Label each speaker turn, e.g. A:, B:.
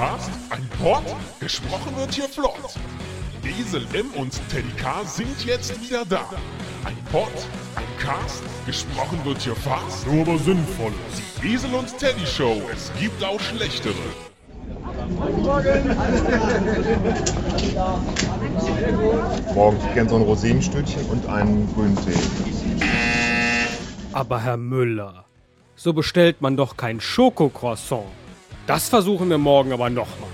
A: Cast, ein Pod, gesprochen wird hier flott. Esel M und Teddy K sind jetzt wieder da. Ein Pod, ein Cast, gesprochen wird hier fast, nur aber sinnvoll. Die Esel und Teddy Show, es gibt auch schlechtere.
B: Morgens gern so ein Rosinenstückchen und einen grünen Tee.
C: Aber Herr Müller, so bestellt man doch kein Schokocroissant. Das versuchen wir morgen aber nochmal.